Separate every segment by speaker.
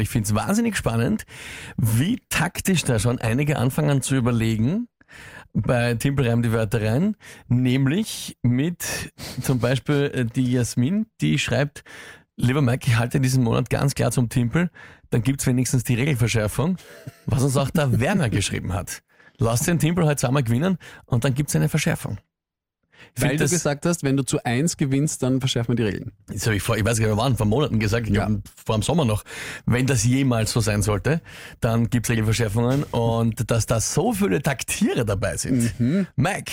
Speaker 1: Ich finde es wahnsinnig spannend, wie taktisch da schon einige anfangen zu überlegen bei Timpelreim die Wörter rein, nämlich mit zum Beispiel äh, die Jasmin, die schreibt, lieber Mike, ich halte diesen Monat ganz klar zum Timpel, dann gibt's wenigstens die Regelverschärfung, was uns auch der Werner geschrieben hat. Lass den Timpel heute zusammen gewinnen und dann gibt's eine Verschärfung.
Speaker 2: Weil du gesagt hast, wenn du zu eins gewinnst, dann verschärfen wir die Regeln.
Speaker 1: Das habe ich vor, ich weiß gar nicht, wann, vor Monaten gesagt, ich
Speaker 2: Ja.
Speaker 1: glaub, vor dem Sommer noch. Wenn das jemals so sein sollte, dann gibt's Regelverschärfungen und dass da so viele Taktiere dabei sind. Mike,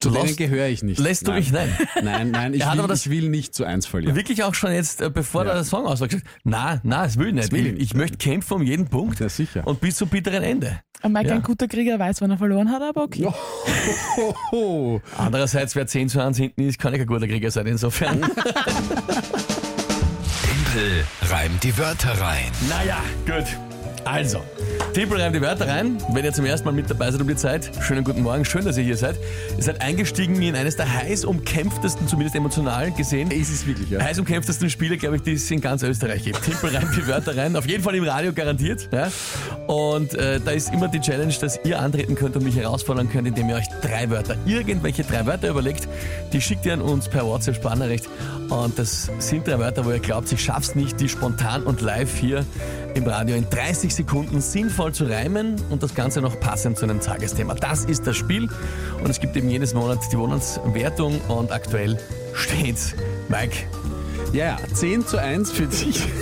Speaker 2: Zu denen gehöre ich nicht.
Speaker 1: lässt du
Speaker 2: nein.
Speaker 1: mich nein.
Speaker 2: Nein, nein, ich,
Speaker 1: Er hat
Speaker 2: will,
Speaker 1: aber das-
Speaker 2: ich will nicht zu eins verlieren.
Speaker 1: Wirklich auch schon jetzt, äh, bevor
Speaker 2: Ja.
Speaker 1: der Song aus war, gesagt, na, na, es will nicht.
Speaker 2: will
Speaker 1: ich,
Speaker 2: nicht.
Speaker 1: ich möchte kämpfen um jeden Punkt
Speaker 2: Ja, sicher.
Speaker 1: und bis zum bitteren Ende.
Speaker 3: Ein Mike,
Speaker 1: Ja.
Speaker 3: ein guter Krieger weiß, wann er verloren hat, aber okay.
Speaker 2: Oh,
Speaker 1: Andererseits, wer 10 zu 1 hinten ist, kann ich ein guter Krieger sein, insofern.
Speaker 4: Tempel reimt die Wörter rein.
Speaker 1: naja, gut. Also, Tippel reimt die Wörter rein. Wenn ihr zum ersten Mal mit dabei seid um die Zeit, schönen guten Morgen, schön, dass ihr hier seid. Ihr seid eingestiegen in eines der heiß umkämpftesten, zumindest emotional gesehen,
Speaker 2: ist es wirklich, ja.
Speaker 1: heiß umkämpftesten Spiele, glaube ich, die es in ganz Österreich gibt. Timpel reimt die Wörter rein, auf jeden Fall im Radio garantiert. Ja? Und äh, da ist immer die Challenge, dass ihr antreten könnt und mich herausfordern könnt, indem ihr euch drei Wörter, irgendwelche drei Wörter überlegt, die schickt ihr an uns per WhatsApp Sprachnachricht. Und das sind drei Wörter, wo ihr glaubt, ich schaff's nicht, die spontan und live hier im Radio in 30 Sekunden sinnvoll zu reimen und das Ganze noch passend zu einem Tagesthema. Das ist das Spiel und es gibt eben jedes Monat die Monatswertung und aktuell steht's. Mike,
Speaker 2: Ja, ja, 10 zu 1 für dich.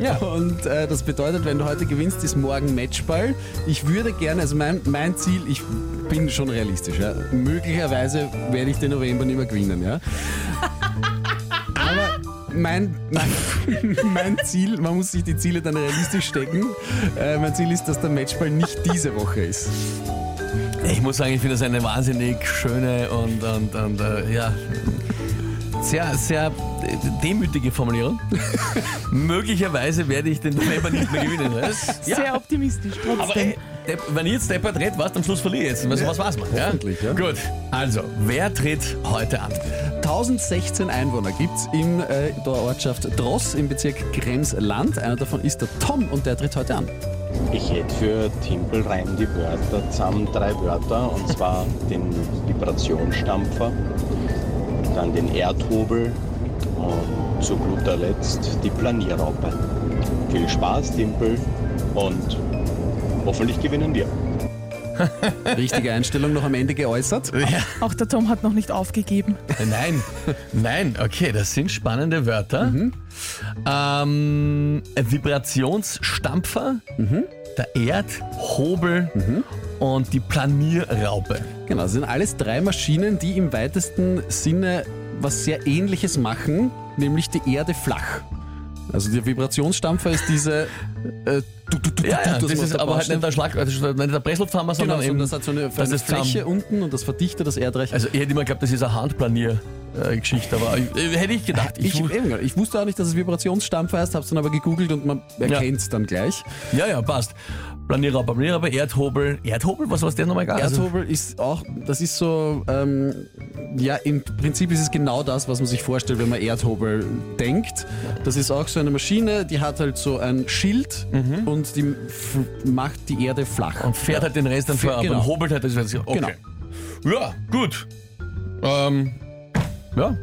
Speaker 2: Ja. Und äh, das bedeutet, wenn du heute gewinnst, ist morgen Matchball. Ich würde gerne, also mein, mein Ziel, ich bin schon realistisch, ja. Möglicherweise werde ich den November nicht mehr gewinnen, ja. Mein, mein, mein Ziel, man muss sich die Ziele dann realistisch stecken. Äh, mein Ziel ist, dass der Matchball nicht diese Woche ist.
Speaker 1: ich muss sagen, ich finde das eine wahnsinnig schöne und, und, und äh, ja, sehr, sehr demütige Formulierung. Möglicherweise werde ich den November nicht mehr gewinnen. Das,
Speaker 3: Sehr optimistisch
Speaker 1: Aber
Speaker 3: trotzdem.
Speaker 1: Depp, wenn ich jetzt Deppert redet, was am Schluss verliere ich jetzt. Was, was war's man? Ja?
Speaker 2: hoffentlich, ja.
Speaker 1: Gut, also, wer tritt heute an?
Speaker 2: 1016 Einwohner gibt's in äh, der Ortschaft Dross im Bezirk Kremsland. Einer davon ist der Tom und der tritt heute an.
Speaker 5: Ich hätte für Timpel rein die Wörter zusammen drei Wörter und zwar den Vibrationsstampfer, dann den Erdhobel und zu guter Letzt die Planierraupe. Viel Spaß, Timpel und hoffentlich gewinnen wir.
Speaker 2: Richtige Einstellung noch am Ende geäußert.
Speaker 3: Auch der Tom hat noch nicht aufgegeben.
Speaker 1: Nein, nein, okay, das sind spannende Wörter. Ähm, Vibrationsstampfer, der Erdhobel und die Planierraupe.
Speaker 2: Genau, das sind alles drei Maschinen, die im weitesten Sinne was sehr ähnliches machen, nämlich die Erde flach. Also der Vibrationsstampfer ist diese äh, du, du, du,
Speaker 1: Ja, ja, das ist aber halt nicht der Schlag, nicht der Presselpfammer,
Speaker 2: Genau,
Speaker 1: sondern eben,
Speaker 2: das hat so eine,
Speaker 1: das
Speaker 2: eine Fläche unten und das verdichtet das Erdreich.
Speaker 1: Also ich hätte immer geglaubt, das ist eine Handplanier-Geschichte, aber äh, hätte ich gedacht.
Speaker 2: ich,
Speaker 1: Ich,
Speaker 2: eben, ich wusste auch nicht, dass es Vibrationsstampfer heißt, hab's dann aber gegoogelt und man erkennt es dann gleich.
Speaker 1: ja, ja, passt. Planierraupe, Planierraupe, Erdhobel. Erdhobel, was war das nochmal egal? Also,
Speaker 2: Erdhobel ist auch, das ist so, ähm, ja, im Prinzip ist es genau das, was man sich vorstellt, wenn man Erdhobel denkt. Das ist auch so eine Maschine, die hat halt so ein Schild und die macht die Erde flach.
Speaker 1: und fährt halt den Rest dann
Speaker 2: Fährt-
Speaker 1: vor,
Speaker 2: genau.
Speaker 1: und hobelt halt das. Okay.
Speaker 2: Genau.
Speaker 1: Ja, gut. Ähm, ja,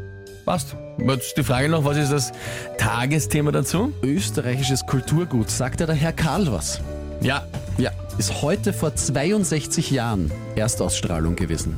Speaker 1: passt. Jetzt die Frage noch, was ist das Tagesthema dazu?
Speaker 2: Österreichisches Kulturgut, sagt ja der Herr Karl was?
Speaker 1: Ja,
Speaker 2: Ja, ist heute vor 62 Jahren Erstausstrahlung gewesen.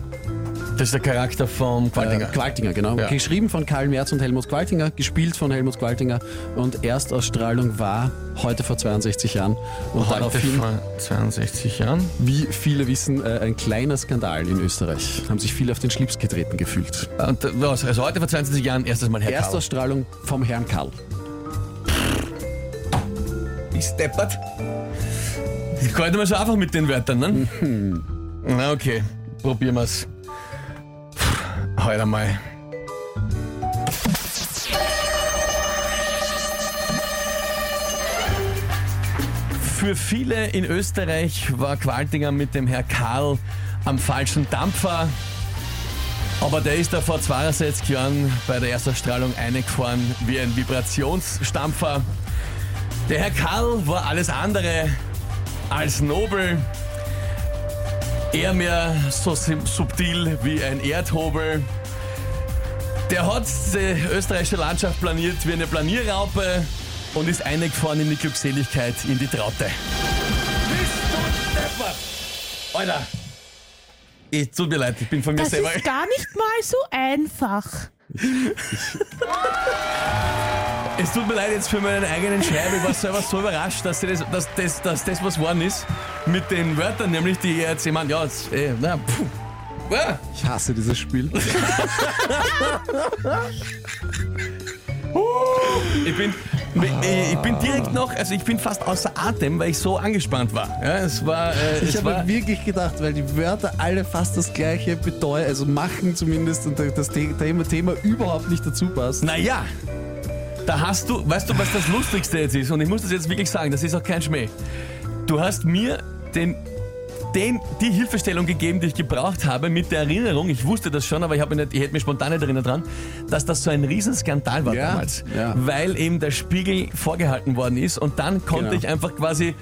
Speaker 1: das ist der Charakter vom Qualtinger.
Speaker 2: Äh, Qualtinger, genau.
Speaker 1: Ja.
Speaker 2: Geschrieben von Karl Merz und Helmut Qualtinger, gespielt von Helmut Qualtinger und Erstausstrahlung war heute vor 62 Jahren. Und
Speaker 1: Heute
Speaker 2: daraufhin,
Speaker 1: vor 62 Jahren.
Speaker 2: wie viele wissen, äh, ein kleiner Skandal in Österreich. Haben sich viele auf den Schlips getreten gefühlt.
Speaker 1: Und äh, was? Also heute vor 22 Jahren erstes Mal Herr Karl.
Speaker 2: Erstausstrahlung vom Herrn Karl.
Speaker 1: Ich steppert. Ich nicht mehr so einfach mit den Wörtern, ne? Na okay, probieren wir's. Heute einmal. Für viele in Österreich war Qualtinger mit dem Herr Karl am falschen Dampfer. Aber der ist da vor 62 Jahren bei der Erstausstrahlung eingefahren wie ein Vibrationsstampfer. Der Herr Karl war alles andere als nobel. Eher mehr so subtil wie ein Erdhobel. Der hat die österreichische Landschaft planiert wie eine Planierraupe und ist eingefahren in die Glückseligkeit, in die Traute. Bist du deppert? Alter! Es tut mir leid, ich bin von mir
Speaker 3: Das
Speaker 1: selber.
Speaker 3: ist gar nicht mal so einfach.
Speaker 1: Es tut mir leid jetzt für meinen eigenen Schreiben. Ich war selber so überrascht, dass das, dass, das, dass das was geworden ist. Mit den Wörtern, nämlich die jetzt jemand, ja, jetzt, eh, na, puh. Ah,
Speaker 2: Ich hasse dieses Spiel.
Speaker 1: Ich bin, ich bin direkt noch, also ich bin fast außer Atem, weil ich so angespannt war. Ja, es war, äh,
Speaker 2: Ich habe wirklich gedacht, weil die Wörter alle fast das gleiche bedeuten, also machen zumindest und das The- Thema, Thema überhaupt nicht dazu passt.
Speaker 1: Naja, da hast du, weißt du, was das Lustigste jetzt ist? Und ich muss das jetzt wirklich sagen, das ist auch kein Schmäh. Du hast mir den, den, die Hilfestellung gegeben, die ich gebraucht habe, mit der Erinnerung, ich wusste das schon, aber ich, mich nicht, ich hätte mich spontan nicht erinnert dran, dass das so ein Riesenskandal war
Speaker 2: Ja,
Speaker 1: damals.
Speaker 2: ja.
Speaker 1: Weil eben der Spiegel vorgehalten worden ist und dann konnte
Speaker 2: Genau.
Speaker 1: ich einfach quasi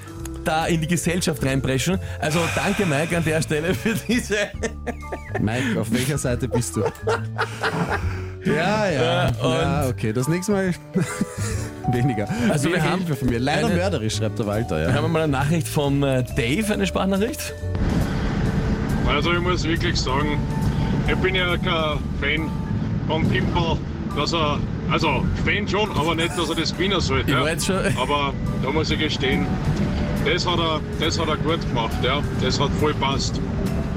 Speaker 1: da in die Gesellschaft reinpreschen. Also danke Mike an der Stelle für diese...
Speaker 2: Mike, auf welcher Seite bist du? Ja, ja.
Speaker 1: und-
Speaker 2: ja, okay. Das nächste Mal weniger.
Speaker 1: Also wir haben
Speaker 2: Hilfe von mir. Leider
Speaker 1: eine-
Speaker 2: mörderisch, schreibt der Walter.
Speaker 1: Wir
Speaker 2: Ja.
Speaker 1: haben mal eine Nachricht vom äh, Dave, eine Sprachnachricht.
Speaker 6: Also ich muss wirklich sagen, ich bin ja kein Fan von Timpel, dass er, also Fan schon, aber nicht, dass er das gewinnen sollte.
Speaker 1: Ich
Speaker 6: Ja.
Speaker 1: jetzt schon-
Speaker 6: Aber da muss ich gestehen, das hat er, das hat er gut gemacht, ja. Das hat voll passt.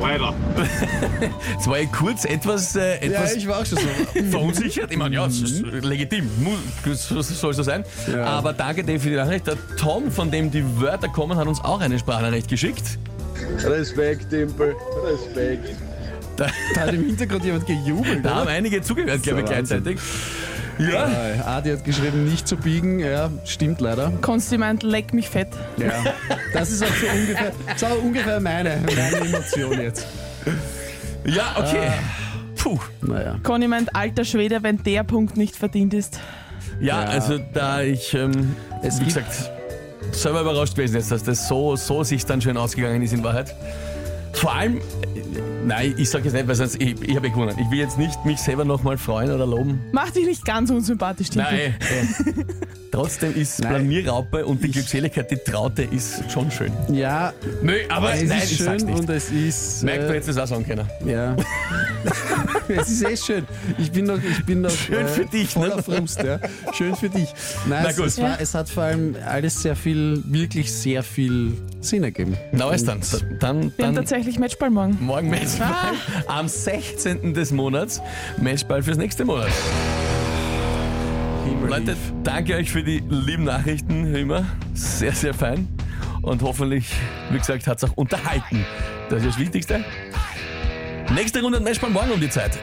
Speaker 6: Leider.
Speaker 1: Es war ja kurz etwas, äh,
Speaker 2: ja,
Speaker 1: etwas
Speaker 2: ich war auch schon so.
Speaker 1: verunsichert. Ich meine, ja, es ist legitim, Mu- so soll so sein.
Speaker 2: Ja.
Speaker 1: Aber danke Dave für die Nachricht. Der Tom, von dem die Wörter kommen, hat uns auch eine Sprachnachricht geschickt.
Speaker 5: Respekt, Timpel, Respekt.
Speaker 1: Da,
Speaker 2: Da hat im Hintergrund jemand gejubelt.
Speaker 1: da haben einige zugehört, glaube ich, gleichzeitig. Ja,
Speaker 2: Äh, Adi hat geschrieben, nicht zu biegen. Ja, stimmt leider.
Speaker 3: Konsti meint, leck mich fett.
Speaker 2: Ja. Das ist auch so ungefähr, das ist auch ungefähr meine, meine Emotion jetzt.
Speaker 1: ja, okay. Puh.
Speaker 2: Naja.
Speaker 3: Conny meint, alter Schwede, wenn der Punkt nicht verdient ist.
Speaker 1: Ja,
Speaker 2: Ja.
Speaker 1: also da ich, ähm,
Speaker 2: Es
Speaker 1: wie
Speaker 2: gibt-
Speaker 1: gesagt, selber überrascht gewesen ist, dass das so, so sich dann schön ausgegangen ist in Wahrheit. Vor allem, äh, nein, ich sage jetzt nicht, weil sonst, ich, ich habe eh gewonnen. Ich will jetzt nicht mich selber nochmal freuen oder loben.
Speaker 3: Mach dich nicht ganz unsympathisch, Timpel.
Speaker 1: Nein. äh, Trotzdem ist. Planierraupe und die Glückseligkeit, die Traute ist schon schön.
Speaker 2: Ja,
Speaker 1: Nö, aber
Speaker 2: es
Speaker 1: nein,
Speaker 2: ist
Speaker 1: ich sag's
Speaker 2: schön
Speaker 1: nicht.
Speaker 2: und es ist.
Speaker 1: Merkt, du
Speaker 2: äh,
Speaker 1: hättest es auch sagen können.
Speaker 2: Ja. es ist echt schön. Ich bin noch, ich bin noch äh,
Speaker 1: Schön für dich,
Speaker 2: voller
Speaker 1: ne?
Speaker 2: Frust. Ja. Schön für dich. Nein,
Speaker 1: Na
Speaker 2: es,
Speaker 1: gut.
Speaker 2: es, war, es hat vor allem alles sehr viel, wirklich sehr viel Sinn ergeben.
Speaker 1: Na, alles dann. Dann,
Speaker 3: Wir haben
Speaker 1: dann
Speaker 3: tatsächlich Matchball morgen.
Speaker 1: morgen Matchball. Am 16. des Monats. Matchball fürs nächste Monat. Leute, danke euch für die lieben Nachrichten, wie immer. Sehr, sehr fein. Und hoffentlich, wie gesagt, hat es auch unterhalten. Das ist das Wichtigste. Nächste Runde Matchball morgen um die Zeit.